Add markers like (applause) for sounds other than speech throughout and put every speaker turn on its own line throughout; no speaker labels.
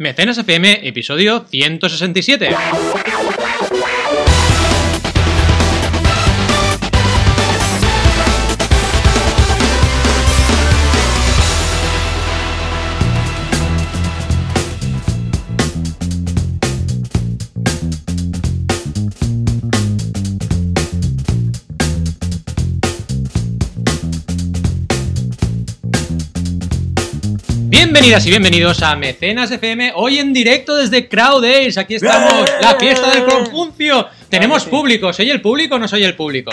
Mecenas FM, episodio 167. Bienvenidas y bienvenidos a Mecenas FM, hoy en directo desde Crowd Days. Aquí estamos, la fiesta del Confuncio. Tenemos público, ¿soy el público o no soy el público?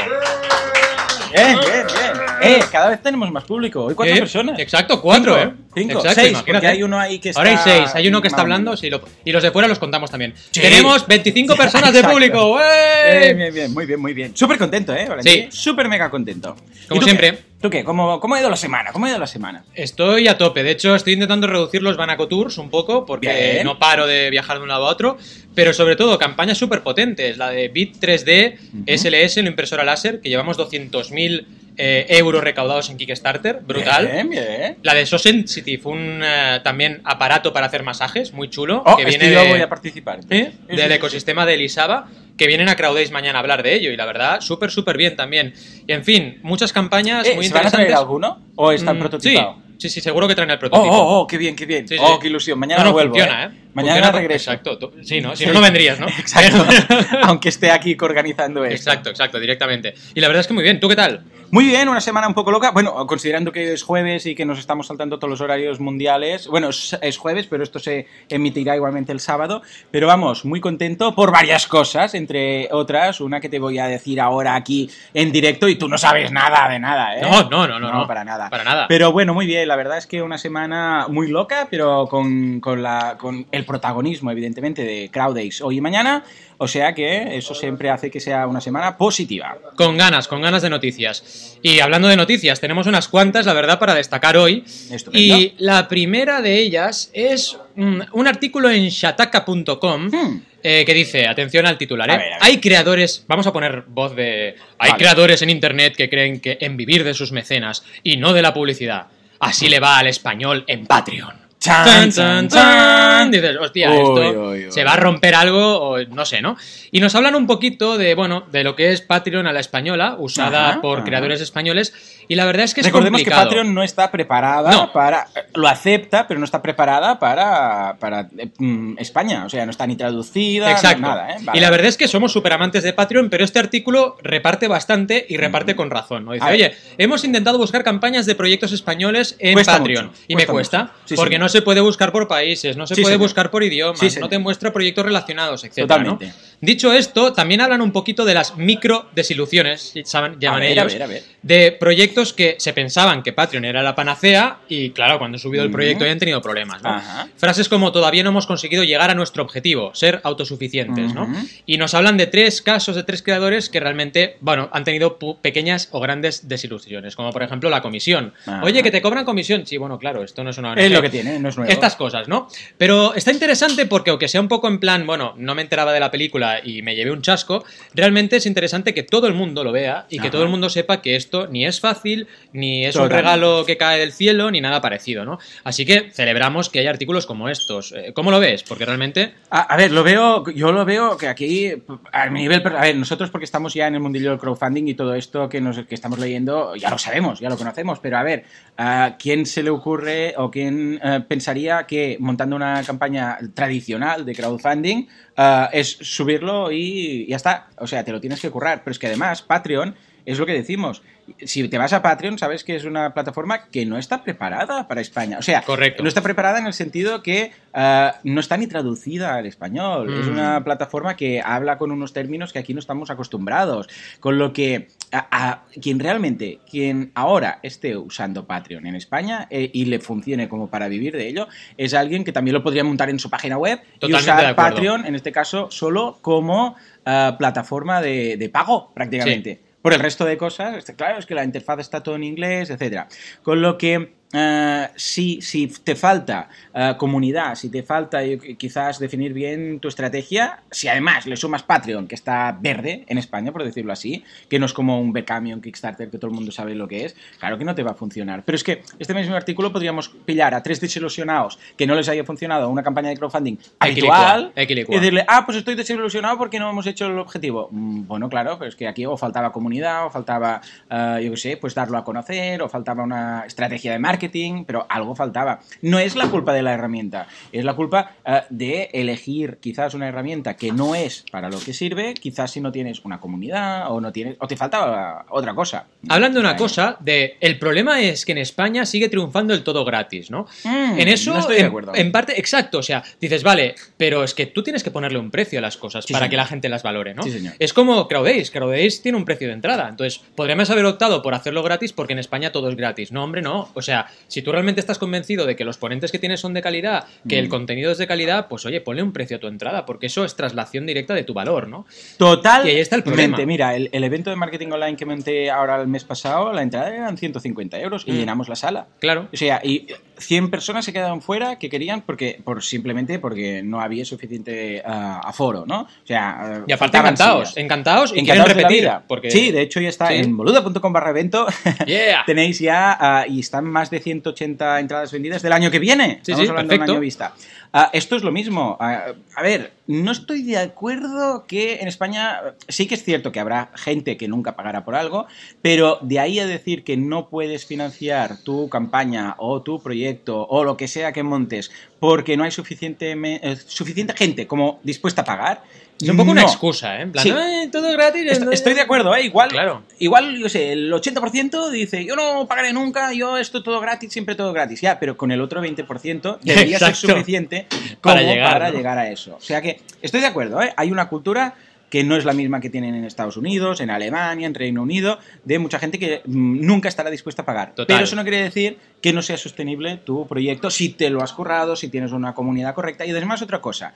Bien, bien, bien. Eh, cada vez tenemos más público. Hoy cuatro
Eh,
personas.
Exacto, cuatro,
Cinco,
¿eh?
Cinco,
Exacto,
seis, porque hay uno ahí que está...
Ahora hay seis, hay uno que está hablando
menos.
sí, lo- y los de fuera los contamos también.
Sí.
Tenemos 25 personas de público.
Bien,
¡wey!
bien, bien, muy bien, muy bien. Súper contento, ¿eh? Valentín?
Sí.
Súper mega contento.
Como
¿Y tú
siempre.
qué? ¿Tú qué? ¿Cómo, ¿Cómo ha ido la semana? ¿Cómo ha ido la semana?
Estoy a tope, de hecho estoy intentando reducir los Banaco Tours un poco porque
Bien.
no paro de viajar de un lado a otro, pero sobre todo campañas súper potentes, la de Bit 3D, SLS, la impresora láser, que llevamos 200.000 eh, euros recaudados en Kickstarter, brutal.
Bien, bien.
La de SoSensitive, un eh, también aparato para hacer masajes, muy chulo,
Oh,
que viene
yo
de-
voy a participar.
¿eh?
Sí,
del
sí,
ecosistema de Elisaba, que vienen a Crowdays mañana a hablar de ello, y la verdad, súper, súper bien también. Y en fin, muchas campañas.
Eh,
muy
¿Se van a
interesantes.
traer alguno? ¿O está
Mm,
prototipado?
Sí, sí, sí, seguro que traen el
Oh,
prototipo.
oh, oh, qué bien, qué bien.
Sí, sí.
Oh, qué ilusión. Mañana
no, no,
vuelvo.
funciona, ¿eh?
Mañana
Funciona-
regreso.
Exacto. tú- Sí, ¿no? Si no, no vendrías, ¿no?
Exacto. (laughs) Aunque esté aquí organizando esto.
exacto, exacto, directamente. Y la verdad es que muy bien. ¿Tú qué tal?
Muy bien, una semana un poco loca. Bueno, considerando que es jueves y que nos estamos saltando todos los horarios mundiales. Bueno, es, es jueves, pero esto se emitirá igualmente el sábado. Pero vamos, muy contento por varias cosas, entre otras, una que te voy a decir ahora aquí en directo y tú no sabes nada de nada, ¿eh?
No, no, no, no, no.
para nada.
Para nada.
Pero bueno, muy bien, la verdad es que una semana muy loca, pero con, con la, con el protagonismo, evidentemente, de Crowd Days hoy y mañana. O sea que eso siempre hace que sea una semana positiva.
Con ganas, con ganas de noticias. Y hablando de noticias, tenemos unas cuantas, la verdad, para destacar hoy.
Estupendo.
Y la primera de ellas es mm, un artículo en shataka.com
Hmm.
eh, que dice, atención al titular, ¿eh?
A ver, a ver.
hay creadores, vamos a poner voz de... Hay
Vale.
creadores en Internet que creen que en vivir de sus mecenas y no de la publicidad. Así le va al español en Patreon.
Chan, chan,
tan. Dices, hostia, esto se va a romper algo o no sé, ¿no? Y nos hablan un poquito de, bueno, de lo que es Patreon a la española, usada
Ajá,
por
ajá.
creadores españoles, y la verdad es que es
Recordemos
complicado.
que Patreon no está preparada
No.
para. Lo acepta, pero no está preparada para, para eh, mm, España. O sea, no está ni traducida,
Exacto.
no- nada, ¿eh? Vale.
Y la verdad es que somos súper amantes de Patreon, pero este artículo reparte bastante y reparte con razón. ¿no? Dice,
A ver.
oye, hemos intentado buscar campañas de proyectos españoles en
Cuesta
Patreon.
mucho,
y me
cuesta
cuesta,
mucho. Sí,
porque
señor.
no se puede buscar por países, no se
Sí,
puede
señor.
buscar por idiomas,
Sí,
no te muestra proyectos relacionados, etc.
Totalmente.
Dicho esto, también hablan un poquito de las micro desilusiones, saben- llaman
ver, a ver, a ver.
de proyectos que se pensaban que Patreon era la panacea y claro, cuando han subido el proyecto ya han tenido problemas, ¿no? Frases como todavía no hemos conseguido llegar a nuestro objetivo, ser autosuficientes, ¿no? Y nos hablan de tres casos de tres creadores que realmente, bueno, han tenido pequeñas o grandes desilusiones, como por ejemplo la comisión.
Ajá.
Oye, que te cobran comisión. Sí, bueno, claro, esto no es una ONG.
Es lo que tiene, no es nuevo.
Estas cosas, ¿no? Pero está interesante porque, aunque sea un poco en plan, bueno, no me enteraba de la película y me llevé un chasco, realmente es interesante que todo el mundo lo vea y que todo el mundo sepa que esto ni es fácil, ni es un regalo que cae del cielo, ni nada parecido, ¿no? Así que celebramos que haya artículos como estos. Eh, ¿Cómo lo ves? Porque realmente.
A, a ver, lo veo, yo lo veo que aquí, a nivel, per- a ver, nosotros porque estamos ya en el mundillo del crowdfunding y todo esto que, nos, que estamos leyendo, ya lo sabemos, ya lo conocemos, pero a ver, ¿a quién se le ocurre o quién eh, pensaría que montando una campaña tradicional de crowdfunding eh, es subirlo y ya está? O sea, te lo tienes que currar, pero es que además Patreon es lo que decimos. Si te vas a Patreon, sabes que es una plataforma que no está preparada para España. O sea,
Correcto.
no está preparada en el sentido que eh, no está ni traducida al español. Es
Mm.
una plataforma que habla con unos términos que aquí no estamos acostumbrados. Con lo que a, a quien realmente, quien ahora esté usando Patreon en España eh, y le funcione como para vivir de ello, es alguien que también lo podría montar en su página web
Totalmente
y usar. Patreon, en este caso, solo como eh, plataforma de, de pago, prácticamente. Por el resto de cosas, claro, es que la interfaz está todo en inglés, etcétera. Con lo que eh, si, si te falta eh, comunidad, si te falta eh, quizás definir bien tu estrategia, si además le sumas Patreon, que está verde en España, por decirlo así, que no es como un Becami un Kickstarter que todo el mundo sabe lo que es, claro que no te va a funcionar. Pero es que este mismo artículo podríamos pillar a tres desilusionados que no les haya funcionado una campaña de crowdfunding habitual
Equilicua.
y decirle, ah, pues estoy desilusionado porque no hemos hecho el objetivo. Mm, Bueno, claro, pero es que aquí o faltaba comunidad, o faltaba, eh, yo qué sé, pues darlo a conocer, o faltaba una estrategia de marketing, pero algo faltaba. No es la culpa de la herramienta, es la culpa eh, de elegir quizás una herramienta que no es para lo que sirve, quizás si no tienes una comunidad o no tienes, o te faltaba otra cosa.
Hablando de una cosa, de el problema es que en España sigue triunfando el todo gratis, ¿no?
Mm,
en eso,
no estoy de
en-
acuerdo.
En, parte, exacto, o sea, dices, vale, pero es que tú tienes que ponerle un precio a las cosas
Sí,
para
señor.
que la gente las valore, ¿no?
Sí, señor.
Es como CrowdAce, CrowdAce tiene un precio de entrada, entonces podríamos haber optado por hacerlo gratis porque en España todo es gratis. No, hombre, no. O sea, si tú realmente estás convencido de que los ponentes que tienes son de calidad, que el
Mm.
contenido es de calidad, pues oye, ponle un precio a tu entrada, porque eso es traslación directa de tu valor, ¿no?
Total.
Y ahí está el problema.
Mira, el, el evento de marketing online que monté ahora el mes pasado, la entrada eran 150 euros y
Mm.
llenamos la sala.
Claro.
O sea, y 100 personas se quedaron fuera que querían porque por simplemente porque no había suficiente ah, aforo, ¿no? O sea,
Y aparte encantados,
sillas.
encantados y
Encantados
quieren repetir. Porque...
Sí, de hecho ya está
Sí.
en boluda.com barra evento. (laughs)
Yeah.
Tenéis ya ah, y están más de 180 entradas vendidas del año que viene.
Sí,
Estamos
sí,
hablando de un
perfecto.
año vista. Ah, esto es lo mismo. Ah, a ver, no estoy de acuerdo que en España sí que es cierto que habrá gente que nunca pagará por algo, pero de ahí a decir que no puedes financiar tu campaña o tu proyecto o lo que sea que montes porque no hay suficiente, eh, suficiente gente como dispuesta a pagar.
Es un poco una excusa, ¿eh? En plan,
Sí.
"Ay, todo gratis.
Est- Estoy de acuerdo, ¿eh? Igual,
Claro.
igual, yo sé, el 80% dice, yo no pagaré nunca, yo esto todo gratis, siempre todo gratis. Ya, pero con el otro 20% (laughs) debería ser suficiente como
Para
para
llegar,
llegar,
¿no?
a eso. O sea que estoy de acuerdo, ¿eh? Hay una cultura que no es la misma que tienen en Estados Unidos, en Alemania, en Reino Unido, de mucha gente que mm, nunca estará dispuesta a pagar.
Total.
Pero eso no quiere decir que no sea sostenible tu proyecto si te lo has currado, si tienes una comunidad correcta. Y además otra cosa,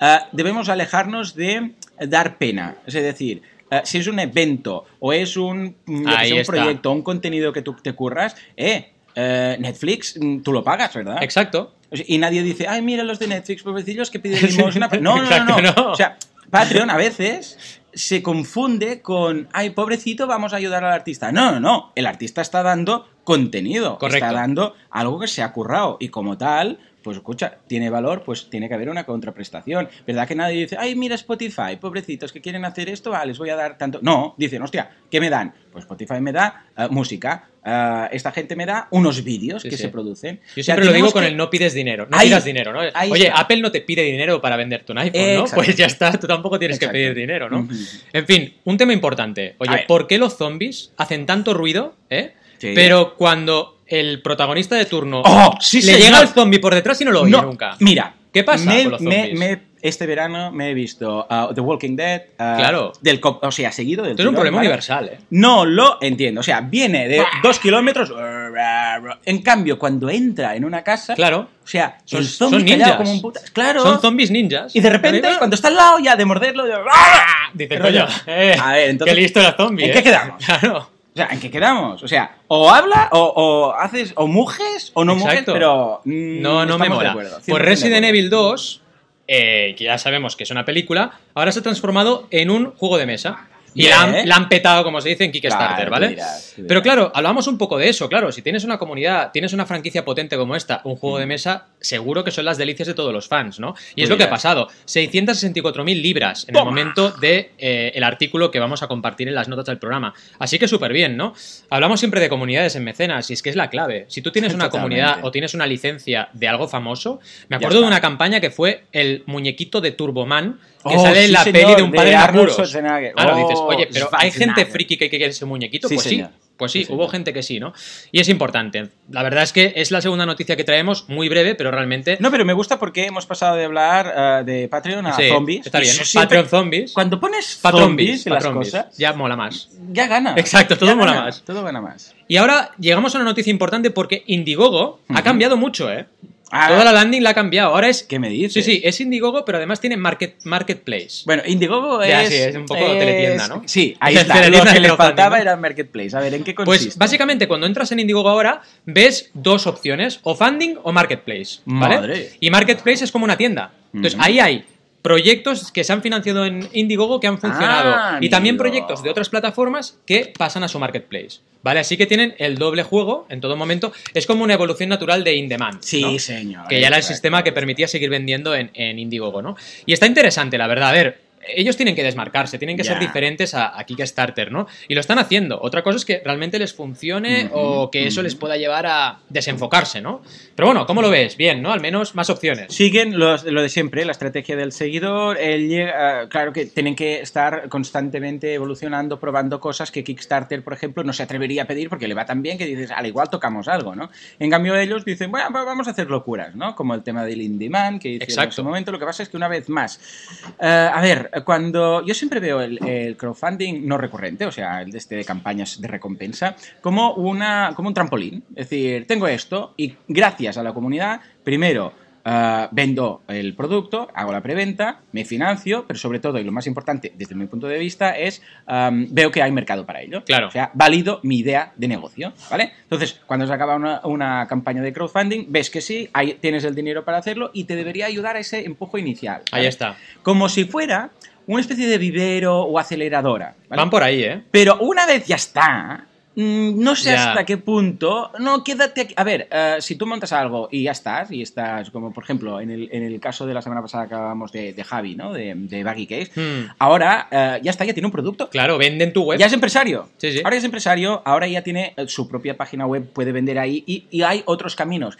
ah, debemos alejarnos de dar pena. Es decir, ah, si es un evento o es un, mm, sé, un proyecto, un contenido que tú te curras, eh, eh, Netflix, mm, tú lo pagas, ¿verdad?
Exacto.
Y nadie dice, ay, mira los de Netflix, pobrecillos que piden (laughs) limosna. No, no, no, no.
no.
O sea, Patreon a veces se confunde con, ay, pobrecito, vamos a ayudar al artista. No, no, no. El artista está dando contenido.
Correcto.
Está dando algo que se ha currado. Y como tal, pues escucha, tiene valor, pues tiene que haber una contraprestación. ¿Verdad que nadie dice, ay, mira Spotify, pobrecitos que quieren hacer esto, ah, les voy a dar tanto. No, dicen, hostia, ¿qué me dan? Pues Spotify me da eh, música. eh, esta gente me da unos vídeos
Sí,
que
sí.
se producen.
Yo siempre lo digo con el no pides dinero. No
Ahí-
pidas dinero, ¿no? Oye,
está.
Apple no te pide dinero para venderte un iPhone, ¿no?
Exacto.
Pues ya está, tú tampoco tienes
Exacto.
que pedir dinero, ¿no? En fin, un tema importante. Oye. ¿por qué los zombies hacen tanto ruido, eh?
Sí.
Pero cuando el protagonista de turno
¡Oh, sí,
le
señor!
llega el zombie por detrás y no lo oye
No,
nunca.
Mira.
¿Qué pasa
me-
con los
me-
zombies?
me- este verano me he visto uh, The Walking Dead. uh,
Claro.
Del o sea, seguido del
Esto es un problema
¿vale?
universal, ¿eh?
No lo entiendo. O sea, viene de dos kilómetros. En cambio, cuando entra en una casa.
Claro.
O sea,
Son-
el zombie
son ninjas.
como un puta. Claro.
Son zombies ninjas.
Y de repente, cuando está al lado ya de morderlo. de-
Dice,
¿Qué rollo?
coño, eh,
A ver, entonces.
qué listo era zombie,
¿En
¿eh?
qué quedamos? (laughs)
Claro.
O sea, ¿en qué quedamos? O sea, o habla, o, o haces, o mujes, o no mujes,
Exacto.
pero. mm,
No, no me
estamos de
mola.
acuerdo, 100%
Pues
de
Resident
acuerdo.
Evil 2, eh, que ya sabemos que es una película, ahora se ha transformado en un juego de mesa. Y la han, la han petado, como se dice, en Kickstarter,
Claro,
¿vale?
dirás, dirás.
Pero claro, hablamos un poco de eso, claro. Si tienes una comunidad, tienes una franquicia potente como esta, un juego de mesa, seguro que son las delicias de todos los fans, ¿no? Y es lo que ha pasado. 664.000 libras en el momento de eh, el artículo que vamos a compartir en las notas del programa. Así que súper bien, ¿no? Hablamos siempre de comunidades en mecenas y es que es la clave. Si tú tienes una
Totalmente.
comunidad o tienes una licencia de algo famoso, me acuerdo de una campaña que fue el muñequito de Turboman que
Oh,
sale en
sí,
la
señor,
peli de un
de
padre en
Arnold. Schwarzenegger.
Claro,
Oh,
dices, oye, pero hay gente friki que quiere ese muñequito,
Sí,
pues
señor.
sí. Pues sí,
Sí, señor.
hubo gente que sí, ¿no? Y es importante. La verdad es que es la segunda noticia que traemos, muy breve, pero realmente.
No, pero me gusta porque hemos pasado de hablar eh, de Patreon a zombies.
Está bien.
siempre-
Patreon Zombies.
Cuando pones zombies en las cosas,
Ya mola más.
ya gana.
Exacto, todo
Ya
mola
gana,
más.
Todo gana más.
Y ahora llegamos a una noticia importante porque Indiegogo ha cambiado mucho, ¿eh?
Ah.
Toda la landing la ha cambiado. Ahora es.
¿Qué me dices?
Sí, sí, es Indiegogo, pero además tiene market, Marketplace.
Bueno, Indiegogo
Ya,
es...
sí, es un poco teletienda, ¿no?
Sí, ahí
Es (laughs)
está. Lo que le faltaba
¿no?
era Marketplace. A ver, ¿en qué consiste?
Pues básicamente cuando entras en Indiegogo ahora ves dos opciones, o funding o marketplace, ¿vale?
Madre.
Y marketplace es como una tienda. Entonces ahí hay proyectos que se han financiado en Indiegogo que han funcionado
Ah,
y también
amigo.
proyectos de otras plataformas que pasan a su marketplace. ¿Vale? Así que tienen el doble juego en todo momento. Es como una evolución natural de In-Demand.
Sí,
¿no?
señor.
Que ya era el sistema que permitía seguir vendiendo en, en Indiegogo, ¿no? Y está interesante, la verdad. A ver, ellos tienen que desmarcarse, tienen que
Ya.
ser diferentes a, a Kickstarter, ¿no? Y lo están haciendo. Otra cosa es que realmente les funcione
Ujú,
o que eso les pueda llevar a desenfocarse, ¿no? Pero bueno, ¿cómo lo ves? Bien, ¿no? Al menos más opciones.
Siguen los- lo de siempre, la estrategia del seguidor. el llega- claro que tienen que estar constantemente evolucionando, probando cosas que Kickstarter, por ejemplo, no se atrevería a pedir porque le va tan bien que dices, al igual tocamos algo, ¿no? En cambio, ellos dicen, bueno, va- vamos a hacer locuras, ¿no? Como el tema del man que hicieron en su momento. Lo que pasa es que una vez más, eh, a ver, cuando yo siempre veo el, crowdfunding no recurrente, o sea, el de este de campañas de recompensa, como una como un trampolín. Es decir, tengo esto y gracias a la comunidad, primero eh, vendo el producto, hago la preventa, me financio, pero sobre todo, y lo más importante desde mi punto de vista, es am, veo que hay mercado para ello.
Claro.
O sea, valido mi idea de negocio, ¿vale? Entonces, cuando se acaba una, una campaña de crowdfunding, ves que sí, hay- tienes el dinero para hacerlo y te debería ayudar a ese empujo inicial.
Ahí está.
Como si fuera una especie de vivero o aceleradora. ¿vale?
Van por ahí, ¿eh?
Pero una vez ya está, no sé hasta qué punto. No, quédate aquí. A ver, eh, si tú montas algo y ya estás, y estás, como por ejemplo, en el, en el caso de la semana pasada que hablábamos de, de Javi, ¿no? De, de Baggy Case.
Hmm.
Ahora eh, ya está, ya tiene un producto.
Claro, venden tu web.
Ya es empresario.
Sí, sí.
Ahora ya es empresario, ahora ya tiene eh, su propia página web, puede vender ahí y, y hay otros caminos.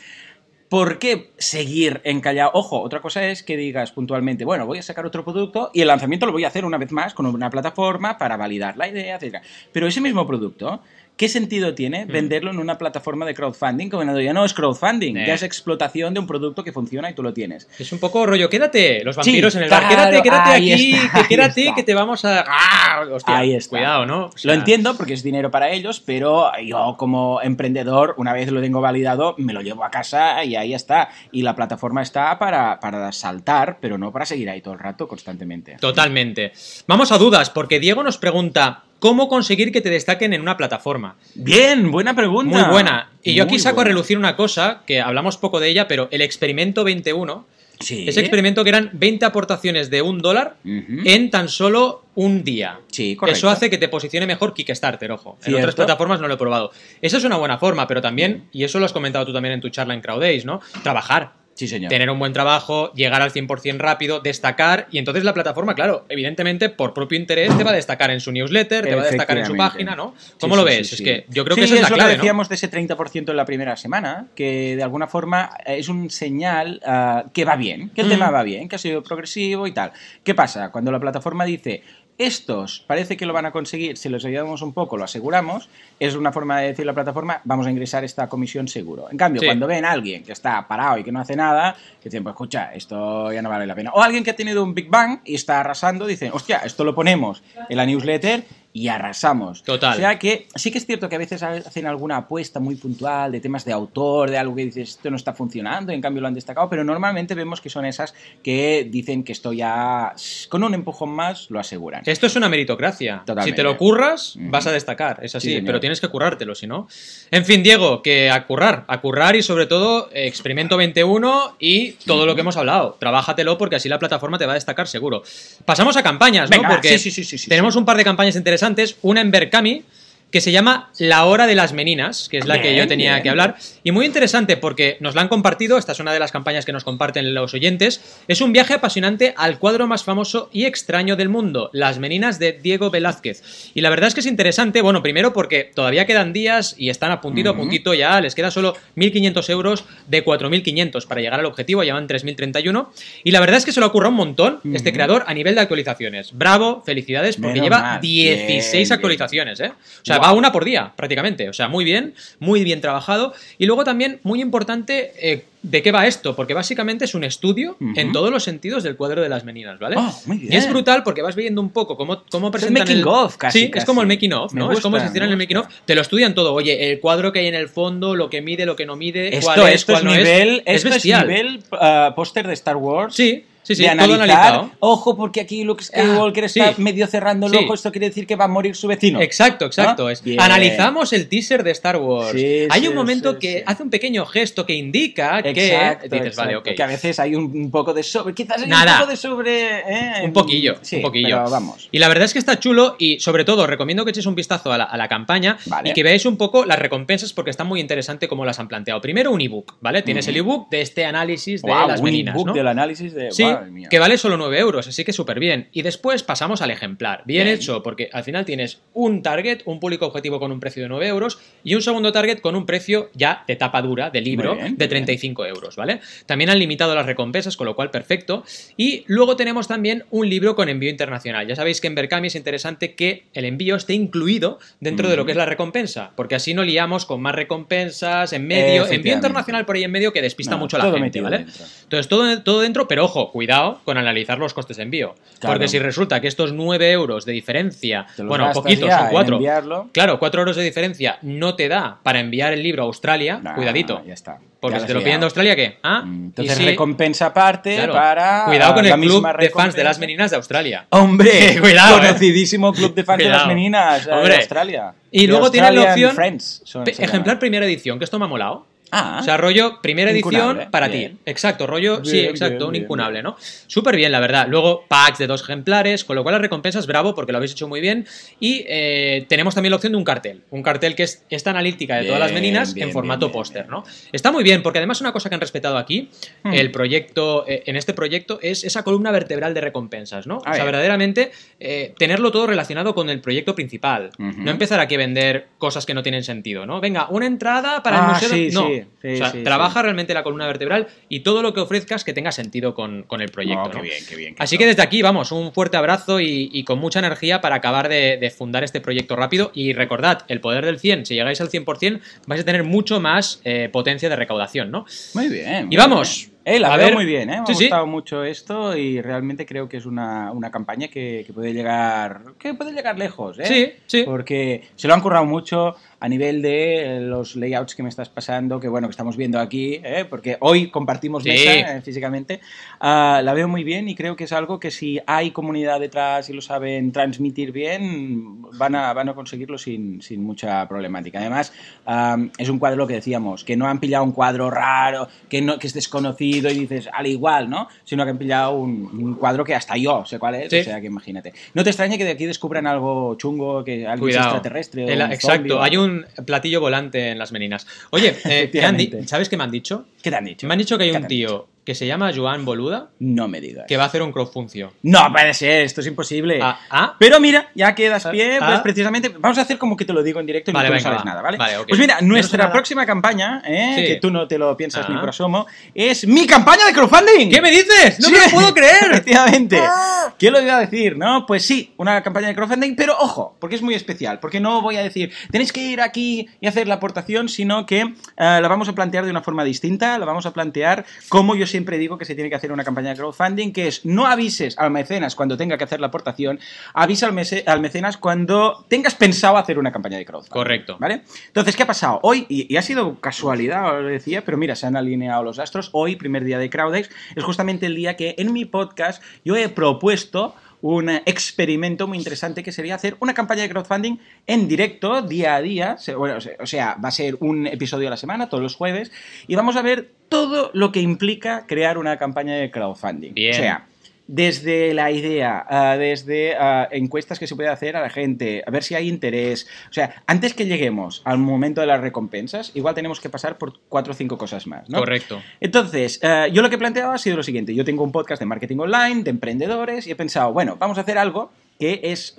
¿Por qué seguir encallado? Ojo, otra cosa es que digas puntualmente, bueno, voy a sacar otro producto y el lanzamiento lo voy a hacer una vez más con una plataforma para validar la idea, etc. Pero ese mismo producto, ¿qué sentido tiene venderlo en una plataforma de crowdfunding? Como ya no es crowdfunding,
Eh.
ya es explotación de un producto que funciona y tú lo tienes.
Es un poco rollo, quédate, los vampiros
Sí,
en el bar,
claro,
quédate, quédate aquí,
está,
que
ahí
quédate, que te vamos a... ¡Ah! Hostia,
Ahí está.
Cuidado, ¿no? O sea,
Lo entiendo porque es dinero para ellos, pero yo como emprendedor, una vez lo tengo validado, me lo llevo a casa y ahí está. Y la plataforma está para, para saltar, pero no para seguir ahí todo el rato constantemente.
Totalmente. Vamos a dudas, porque Diego nos pregunta, ¿cómo conseguir que te destaquen en una plataforma?
Bien, buena pregunta.
Muy buena. Y yo aquí saco a relucir una cosa, que hablamos poco de ella, pero el experimento 21,
Sí.
ese experimento que eran 20 aportaciones de un dólar en tan solo un día.
Sí, correcto.
Eso hace que te posicione mejor Kickstarter, ojo. En otras plataformas no lo he probado. Eso es una buena forma, pero también, y eso lo has comentado tú también en tu charla en Crowdays, ¿no? Trabajar.
Sí, señor.
Tener un buen trabajo, llegar al 100% rápido, destacar, y entonces la plataforma, claro, evidentemente por propio interés te va a destacar en su newsletter, te va a destacar en su página, ¿no? ¿Cómo
sí,
lo ves?
sí.
Es que yo creo que esa es la
lo
clave,
que
¿no?
decíamos de ese 30% en la primera semana, que de alguna forma eh, es un señal ah, que va bien, que el
Mm.
tema va bien, que ha sido progresivo y tal. ¿Qué pasa? Cuando la plataforma dice, estos parece que lo van a conseguir, si los ayudamos un poco, lo aseguramos, es una forma de decir la plataforma, vamos a ingresar esta comisión seguro. En cambio,
Sí.
cuando ven a alguien que está parado y que no hace nada, que dicen, pues escucha, esto ya no vale la pena. O alguien que ha tenido un Big Bang y está arrasando, dicen, hostia, esto lo ponemos en la newsletter y arrasamos.
Total.
O sea que sí que es cierto que a veces hacen alguna apuesta muy puntual de temas de autor, de algo que dices esto no está funcionando y en cambio lo han destacado, pero normalmente vemos que son esas que dicen que esto ya con un empujón más lo aseguran.
Esto es una meritocracia.
Totalmente.
Si te lo curras, vas a destacar, es así,
Sí,
pero tienes que currártelo, si no. En fin, Diego, que a currar, a currar y sobre todo, experimento 21 y todo lo que hemos hablado. Trabájatelo porque así la plataforma te va a destacar seguro. Pasamos a campañas, ¿no?
Venga,
porque
sí, sí,
tenemos un par de campañas interesantes, una en Berkami que se llama La Hora de las Meninas, que es la que yo tenía
bien.
que hablar. Y muy interesante porque nos la han compartido, esta es una de las campañas que nos comparten los oyentes. Es un viaje apasionante al cuadro más famoso y extraño del mundo, Las Meninas de Diego Velázquez. Y la verdad es que es interesante, bueno, primero porque todavía quedan días y están a puntito a puntito ya, les queda solo 1.500 euros de 4.500 para llegar al objetivo, ya van 3.031. Y la verdad es que se lo ocurra un montón este creador a nivel de actualizaciones. Bravo, felicidades, porque
Menos
lleva
mal.
16
Bien, bien.
actualizaciones, ¿eh? O sea, va una por día, prácticamente. O sea, muy bien, muy bien trabajado. Y luego también, muy importante, eh, ¿De qué va esto? Porque básicamente es un estudio en todos los sentidos del cuadro de las meninas, ¿vale?
Oh, muy bien.
Y es brutal porque vas viendo un poco cómo, cómo presentan
making of, casi,
Sí, es como el making of, ¿no? es como si hicieran el making of. Te lo estudian todo. Oye, el cuadro que hay en el fondo, lo que mide, lo que no mide,
Esto,
cuál es,
esto es
cuál no
nivel,
es.
esto
es
es
bestial.
nivel ah, póster de Star Wars.
Sí, sí, sí,
de
todo
analizar,
analizado.
ojo, porque aquí Luke Skywalker
Ah,
está
sí.
medio cerrando el ojo, esto quiere decir que va a morir su vecino.
Exacto, exacto.
¿Ah?
Es. Analizamos el teaser de Star Wars. Hay un momento que hace un pequeño gesto que indica
Exacto,
que dices, vale.
Que a veces hay un, poco de sobre, quizás hay
Nada.
un poco de sobre... ¿eh?
Un poquillo, un poquillo.
pero vamos.
Y la verdad es que está chulo y sobre todo recomiendo que echéis un vistazo a la, a la campaña
Vale.
y que veáis un poco las recompensas porque está muy interesante cómo las han planteado. Primero un ebook, ¿vale? Tienes el ebook de este análisis de las
un
meninas,
ebook
¿no?
del análisis de...
Sí,
mía.
que vale solo 9 euros, así que súper bien. Y después pasamos al ejemplar. Bien,
Bien.
hecho, porque al final tienes un target, un público objetivo con un precio de 9 euros y un segundo target con un precio ya de tapa dura, de libro,
bien,
de
muy bien.
35 euros, ¿vale? También han limitado las recompensas, con lo cual perfecto. Y luego tenemos también un libro con envío internacional. Ya sabéis que en Berkami es interesante que el envío esté incluido dentro de lo que es la recompensa, porque así no liamos con más recompensas en medio. Envío internacional por ahí en medio que despista
No,
mucho a la gente, ¿vale?
dentro.
Entonces, todo, todo dentro, pero ojo, cuidado con analizar los costes de envío.
Claro.
Porque si resulta que estos 9 euros de diferencia, bueno, poquitos, son
en
4.
enviarlo.
Claro, 4 euros de diferencia no te da para enviar el libro a Australia,
Nah,
cuidadito.
Ya está.
Porque si te lo piden de Australia, ¿qué? ¿Ah?
Mm, Entonces
si-
recompensa aparte
claro,
para...
Cuidado con el club de fans de las meninas de Australia.
Hombre, (laughs)
Cuidado, eh.
conocidísimo club de fans de
Cuidado.
las meninas eh, de Australia.
Y luego tienen la opción
Friends,
ejemplar primera edición, que esto me ha molado.
Ah,
O sea, rollo, primera edición para
bien.
ti. Exacto, rollo, sí, exacto,
bien,
un
bien,
incunable, ¿no? Súper bien, la verdad. Luego, packs de dos ejemplares, con lo cual las recompensas, bravo, porque lo habéis hecho muy bien. Y eh, tenemos también la opción de un cartel. Un cartel que es esta analítica de todas las meninas
bien,
en formato póster. ¿no? Está muy bien, porque además una cosa que han respetado aquí,
Hmm.
el proyecto, eh, en este proyecto, es esa columna vertebral de recompensas, ¿no?
A
o sea,
ver.
verdaderamente eh, tenerlo todo relacionado con el proyecto principal. No empezar aquí a vender cosas que no tienen sentido, ¿no? Venga, una entrada para el
Ah,
museo. de-
sí,
no.
sí, sí,
o sea,
sí,
trabaja
sí.
realmente la columna vertebral y todo lo que ofrezcas que tenga sentido con, con el proyecto.
Oh, qué
¿no?
bien, qué bien. qué
Así que desde aquí, vamos, un fuerte abrazo y, y con mucha energía para acabar de, de fundar este proyecto rápido. Y recordad, el poder del 100, si llegáis al 100%, vais a tener mucho más eh, potencia de recaudación, ¿no?
Muy bien. muy
Y vamos.
bien. Eh, la
A
veo
ver.
muy bien, ¿eh? Me
Sí,
ha
sí.
gustado mucho esto y realmente creo que es una, una campaña que, que puede llegar que puede llegar lejos, ¿eh?
Sí, sí.
Porque se lo han currado mucho a nivel de eh, los layouts que me estás pasando, que bueno, que estamos viendo aquí, ¿eh? porque hoy compartimos
Sí.
mesa eh, físicamente. Ah, la veo muy bien y creo que es algo que si hay comunidad detrás y lo saben transmitir bien, van a, van a conseguirlo sin, sin mucha problemática. Además, ah, es un cuadro lo que decíamos, que no han pillado un cuadro raro, que, no, que es desconocido y dices, al igual, ¿no? Sino que han pillado un, un cuadro que hasta yo sé cuál es,
Sí.
o sea que imagínate. No te extrañe que de aquí descubran algo chungo, que
Cuidado.
extraterrestre. o un zombie
exacto,
o
hay
algo.
un platillo volante en las meninas. Oye, eh, han. ¿sabes qué me han dicho?
¿Qué te han dicho?
Me han dicho que hay
¿Qué
un tío? Que se llama Joan Boluda
No me digas.
que va a hacer un crowdfuncio.
No puede ser, esto es imposible.
Ah, ah,
Pero mira, ya que das pie,
Ah.
pues precisamente vamos a hacer como que te lo digo en directo y
Vale,
no
venga,
sabes
va.
nada, ¿vale?
Vale, ok.
Pues mira,
no
nuestra próxima campaña, ¿eh?
Sí.
que tú no te lo piensas
Ah.
ni por asomo, es mi campaña de crowdfunding.
¿Qué me dices? ¡No
Sí.
me lo puedo creer! (laughs)
Efectivamente.
Ah.
¿Qué lo iba a decir, no? Pues sí, una campaña de crowdfunding, pero ojo, porque es muy especial, porque no voy a decir, tenéis que ir aquí y hacer la aportación, sino que eh, la vamos a plantear de una forma distinta, la vamos a plantear como yo siempre digo que se tiene que hacer una campaña de crowdfunding, que es no avises al mecenas cuando tenga que hacer la aportación, avisa al, al mecenas cuando tengas pensado hacer una campaña de crowdfunding.
Correcto.
¿Vale? Entonces, ¿qué ha pasado? Hoy, y, y ha sido casualidad, os lo decía, pero mira, se han alineado los astros. Hoy, primer día de Crowdex, es justamente el día que en mi podcast yo he propuesto un experimento muy interesante que sería hacer una campaña de crowdfunding en directo, día a día. Bueno, o sea, va a ser un episodio a la semana, todos los jueves, y vamos a ver todo lo que implica crear una campaña de crowdfunding.
Bien.
O sea, desde la idea, ah, desde ah, encuestas que se puede hacer a la gente, a ver si hay interés. O sea, antes que lleguemos al momento de las recompensas, igual tenemos que pasar por cuatro o cinco cosas más, ¿no?
Correcto.
Entonces, eh, yo lo que he planteado ha sido lo siguiente. Yo tengo un podcast de marketing online, de emprendedores, y he pensado, bueno, vamos a hacer algo que es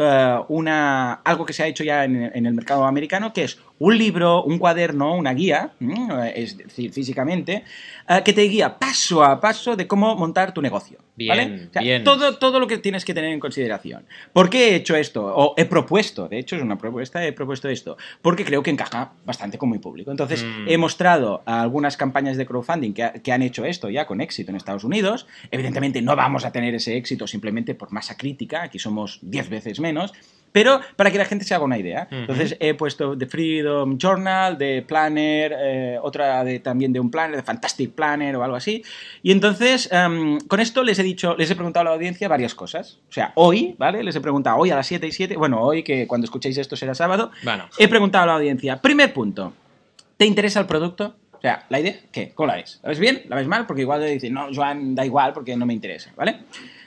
una, algo que se ha hecho ya en, en el mercado americano, que es un libro, un cuaderno, una guía, es decir, físicamente, eh, que te guía paso a paso de cómo montar tu negocio. ¿vale?
Bien,
O sea,
bien.
Todo, todo lo que tienes que tener en consideración. ¿Por qué he hecho esto? O he propuesto, de hecho es una propuesta, he propuesto esto. Porque creo que encaja bastante con mi público. Entonces,
Mm.
he mostrado a algunas campañas de crowdfunding que, que han hecho esto ya con éxito en Estados Unidos. Evidentemente no vamos a tener ese éxito simplemente por masa crítica, aquí somos 10 veces menos. Pero para que la gente se haga una idea.
Ujú.
Entonces he puesto The Freedom Journal, de Planner, eh, otra de, también de un planner, de Fantastic Planner o algo así. Y entonces, em, con esto les he dicho, les he preguntado a la audiencia varias cosas. O sea, hoy, ¿vale? Les he preguntado hoy a las 7 y 7, bueno, hoy que cuando escuchéis esto será sábado,
Bueno.
he preguntado a la audiencia, primer punto, ¿te interesa el producto? O sea, ¿la idea? ¿Qué? ¿Cómo la ves? ¿La ves bien? ¿La ves mal? Porque igual le dicen, no, Joan, da igual porque no me interesa, ¿vale?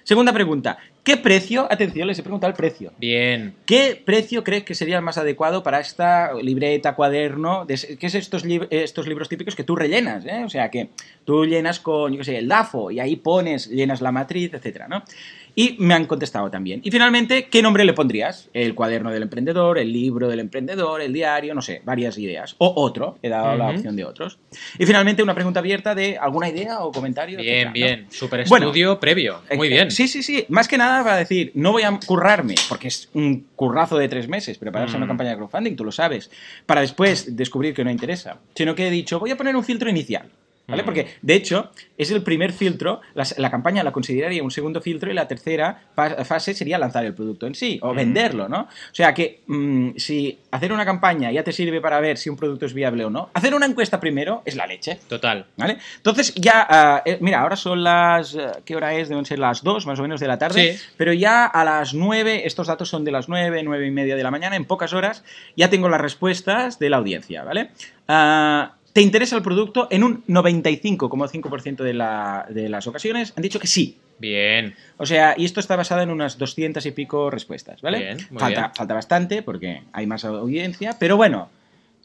Segunda pregunta, ¿qué precio? Atención, les he preguntado el precio.
Bien.
¿Qué precio crees que sería el más adecuado para esta libreta, cuaderno? de- ¿Qué es estos, lib- estos libros típicos que tú rellenas? ¿eh? O sea, que tú llenas con, yo qué sé, el DAFO y ahí pones, llenas la matriz, etcétera, ¿no? Y me han contestado también. Y finalmente, ¿qué nombre le pondrías? El cuaderno del emprendedor, el libro del emprendedor, el diario, no sé, varias ideas. O otro, he dado la
Ujú.
opción de otros. Y finalmente, una pregunta abierta de alguna idea o comentario.
Bien,
etcétera, ¿no?
bien. Super
Bueno.
estudio previo. Muy
Eh,
bien.
Sí, sí, sí. Más que nada para decir, no voy a currarme, porque es un currazo de tres meses prepararse
Mm.
una campaña de crowdfunding, tú lo sabes, para después descubrir que no interesa. Sino que he dicho, voy a poner un filtro inicial. ¿Vale?
Mm.
Porque, de hecho, es el primer filtro, la, la campaña la consideraría un segundo filtro y la tercera fa- fase sería lanzar el producto en sí, o
Mm.
venderlo, ¿no? O sea que, mm, si hacer una campaña ya te sirve para ver si un producto es viable o no, hacer una encuesta primero es la leche.
Total.
¿Vale? Entonces ya, eh, mira, ahora son las, eh, ¿qué hora es? Deben ser las 2 más o menos de la tarde,
Sí.
pero ya a las 9, estos datos son de las 9, 9 y media de la mañana, en pocas horas ya tengo las respuestas de la audiencia, ¿vale? Ah, ¿Te interesa el producto? En un 95,5% de, la- de las ocasiones han dicho que sí.
Bien.
O sea, y esto está basado en unas 200 y pico respuestas, ¿vale?
Bien, muy
falta,
bien.
falta bastante porque hay más audiencia, pero bueno,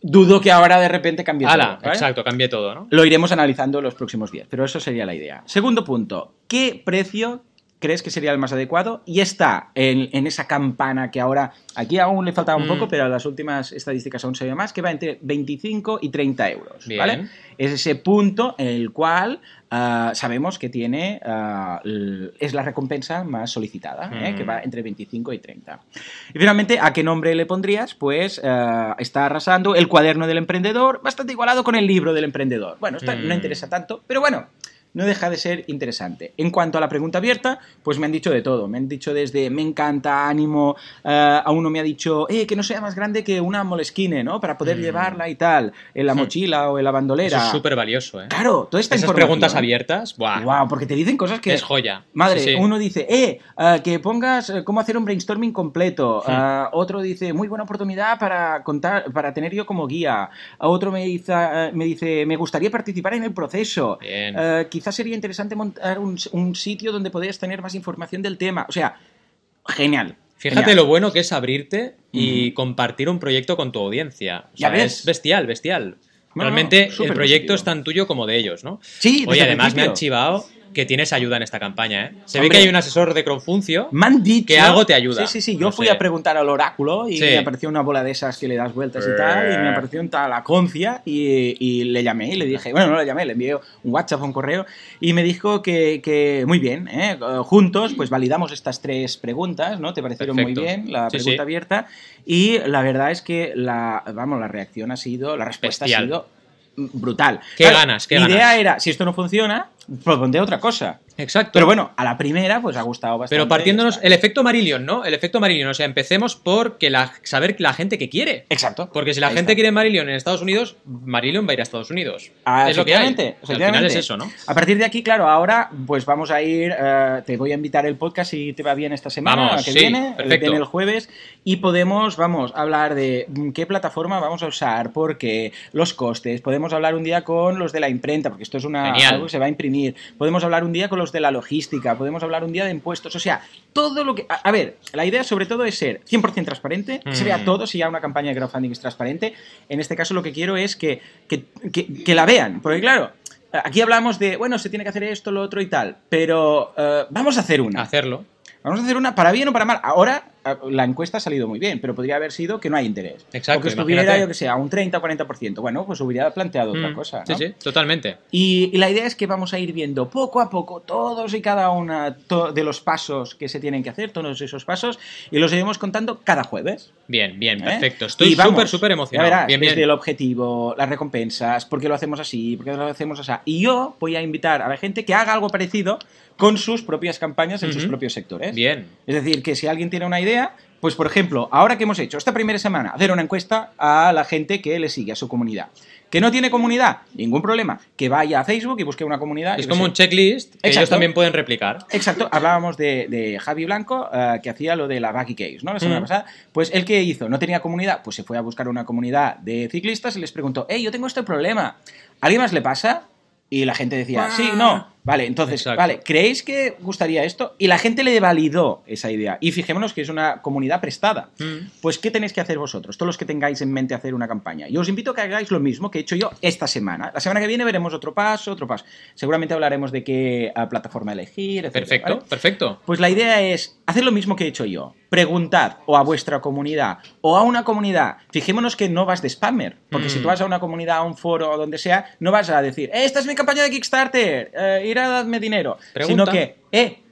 dudo que ahora de repente cambie
Ala,
todo, ¿vale?
exacto, cambié todo, ¿no?
Lo iremos analizando los próximos días, pero eso sería la idea. Segundo punto, ¿qué precio crees que sería el más adecuado? Y está en, en esa campana que ahora, aquí aún le faltaba un
Mm.
poco, pero las últimas estadísticas aún se ve más, que va entre 25 y 30 euros,
Bien.
¿vale? Es ese punto en el cual ah, sabemos que tiene, ah, es la recompensa más solicitada, ¿eh?
Mm.
que va entre 25 y 30. Y finalmente, ¿a qué nombre le pondrías? Pues ah, está arrasando el cuaderno del emprendedor, bastante igualado con el libro del emprendedor. Bueno, esto
Mm.
no interesa tanto, pero bueno, no deja de ser interesante. En cuanto a la pregunta abierta, pues me han dicho de todo. Me han dicho desde me encanta, ánimo, eh, a uno me ha dicho, eh, que no sea más grande que una Moleskine, ¿no? Para poder
Mm.
llevarla y tal, en la mochila o en la bandolera.
Eso es súper valioso, ¿eh?
Claro, toda esta
Esas
información.
preguntas abiertas, ¡buah!
Wow, porque te dicen cosas que
Es joya.
Madre,
Sí, sí.
uno dice, eh, ah, que pongas eh, cómo hacer un brainstorming completo. Otro dice, muy buena oportunidad para contar, para tener yo como guía. Otro me dice, me dice, me gustaría participar en el proceso.
Bien.
Quizás sería interesante montar un, un sitio donde podrías tener más información del tema. O sea, genial.
Fíjate
genial.
lo bueno que es abrirte y compartir un proyecto con tu audiencia. O
Ya ves.
es bestial, bestial. Realmente
no,
el proyecto
positivo.
es tan tuyo como de ellos, ¿no?
Sí,
Oye,
el
además me han chivado que tienes ayuda en esta campaña, ¿eh? Se ve que hay un asesor de Crowdfuncio.
Me han dicho
Que algo te ayuda.
Sí, sí, sí. Yo
No
fui
sé.
a preguntar al oráculo y
Sí.
me apareció una bola de esas que le das vueltas y tal. Y me apareció un tal Aconcia y, y le llamé y le dije, bueno, no le llamé, le envié un WhatsApp o un correo y me dijo que, que muy bien, ¿eh? juntos pues validamos estas tres preguntas, ¿no? Te parecieron
Perfecto.
muy bien, la
Sí,
pregunta
sí.
abierta. Y la verdad es que la, vamos, la reacción ha sido, la respuesta
Bestial.
ha sido brutal.
Qué ganas, qué
Mi idea era, si esto no funciona, propondré otra cosa.
Exacto.
Pero bueno, a la primera pues ha gustado bastante.
Pero partiéndonos, el efecto Marillion, ¿no? El efecto Marillion. O sea, empecemos por que la, saber la gente que quiere.
Exacto.
Porque si la
Ahí
gente
está.
quiere Marillion en Estados Unidos, Marillion va a ir a Estados Unidos.
Ah,
es lo que hay.
efectivamente,
O sea, Al final es eso, ¿no?
A partir de aquí, claro, ahora pues vamos a ir, eh, te voy a invitar el podcast si te va bien esta semana
Vamos,
que
sí,
viene,
perfecto.
viene el jueves, y podemos, vamos, hablar de mm, qué plataforma vamos a usar, por qué, los costes, podemos hablar un día con los de la imprenta, porque esto es una,
Genial.
algo que se va a imprimir, podemos hablar un día con los de la logística, podemos hablar un día de impuestos, o sea, todo lo que... A, a ver, la idea sobre todo es ser 100% transparente, que se vea
Mm.
todo, si ya una campaña de crowdfunding es transparente, en este caso lo que quiero es que, que, que- que la vean, porque claro... Aquí hablamos de, bueno, se tiene que hacer esto, lo otro y tal, pero eh, vamos a hacer una.
Hacerlo.
Vamos a hacer una para bien o para mal. Ahora ah, la encuesta ha salido muy bien, pero podría haber sido que no hay interés.
Exacto,
O que estuviera,
imagínate.
yo que sé, a un 30 o 40%. Bueno, pues hubiera planteado otra
Mm,
cosa.
Sí,
¿no?
sí, totalmente.
Y, y la idea es que vamos a ir viendo poco a poco todos y cada una to- de los pasos que se tienen que hacer, todos esos pasos, y los iremos contando cada jueves.
Bien, bien,
¿eh?
perfecto. Estoy súper, súper
ya
emocionado.
verás,
bien,
desde
bien.
el objetivo, las recompensas, por qué lo hacemos así, por qué lo hacemos así. Y yo voy a invitar a la gente que haga algo parecido con sus propias campañas en sus propios sectores.
Bien.
Es decir, que si alguien tiene una idea, pues por ejemplo, ahora que hemos hecho esta primera semana, hacer una encuesta a la gente que le sigue, a su comunidad. ¿Que no tiene comunidad? Ningún problema. Que vaya a Facebook y busque una comunidad.
Es como un checklist que ellos
Exacto.
también pueden replicar.
Exacto, hablábamos de, de Javi Blanco, eh, que hacía lo de la Buggy Case, ¿no? La semana
Mm.
pasada. Pues él que hizo, no tenía comunidad, pues se fue a buscar una comunidad de ciclistas y les preguntó, hey, yo tengo este problema, ¿a ¿alguien más le pasa? Y la gente decía, sí, no. Vale, entonces,
Exacto.
vale, ¿creéis que gustaría esto? Y la gente le validó esa idea. Y fijémonos que es una comunidad prestada.
Mm.
Pues, ¿qué tenéis que hacer vosotros? Todos los que tengáis en mente hacer una campaña. Yo os invito a que hagáis lo mismo que he hecho yo esta semana. La semana que viene veremos otro paso, otro paso. Seguramente hablaremos de qué plataforma elegir, etcétera,
Perfecto,
¿vale?
perfecto.
Pues la idea es hacer lo mismo que he hecho yo. Preguntad o a vuestra comunidad o a una comunidad. Fijémonos que no vas de spammer. Porque
Mm.
si tú vas a una comunidad, a un foro o donde sea, no vas a decir, "Eh, esta es mi campaña de Kickstarter, eh, ir a darme dinero.
Pregunta.
Sino que, eh,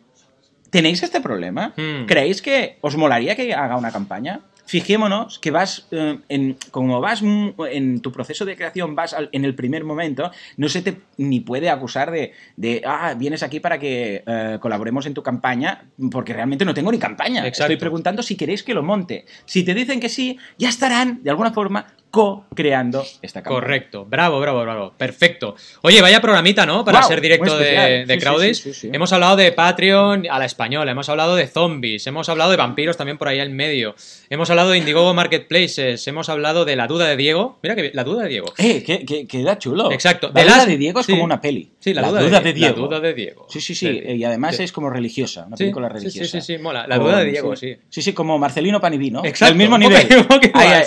¿tenéis este problema?
Mm.
¿Creéis que os molaría que haga una campaña? Fijémonos que vas, eh, en, como vas en tu proceso de creación, vas al- en el primer momento, no se te ni puede acusar de, de ah, vienes aquí para que eh, colaboremos en tu campaña, porque realmente no tengo ni campaña.
Exacto.
Estoy preguntando si queréis que lo monte. Si te dicen que sí, ya estarán, de alguna forma, co-creando esta campaña.
Correcto, bravo, bravo, bravo, perfecto. Oye, vaya programita, ¿no? Para ser directo de, de
Sí, sí, sí.
Hemos hablado de Patreon a la española, hemos hablado de zombies, hemos hablado de vampiros también por ahí en medio, hemos hablado de Indiegogo Marketplaces, hemos hablado de la duda de Diego. Mira que la duda de Diego.
Eh, que, que, queda chulo.
Exacto.
La
De
duda
las-
de Diego es
sí.
como una peli.
Sí, la, duda, de,
Diego.
La duda de Diego.
Sí, sí, sí. Y además
de-
es como religiosa, una película
sí, sí,
religiosa.
sí, sí, mola. La duda de Diego, sí.
Sí, sí, como Marcelino Panivino.
Exacto,
Del mismo nivel.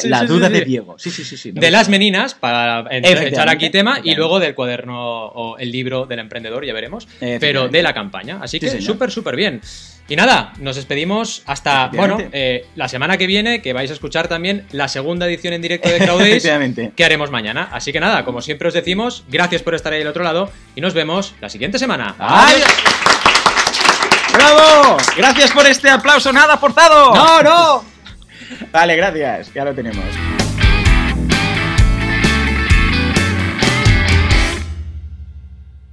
la duda de
sí.
Diego. Sí, sí, sí. sí.
De las meninas, para echar aquí tema, y luego del cuaderno o el libro del emprendedor, ya veremos, pero de la campaña. Así
Sí,
que súper, súper bien. Y nada, nos despedimos hasta, bueno, eh, la semana que viene, que vais a escuchar también la segunda edición en directo de Crowdays, (laughs) que haremos mañana. Así que nada, como siempre os decimos, gracias por estar ahí al otro lado y nos vemos la siguiente semana.
¡Adiós! ¡Bravo! Gracias por este aplauso nada forzado.
¡No, no!
Vale, gracias. Ya lo tenemos.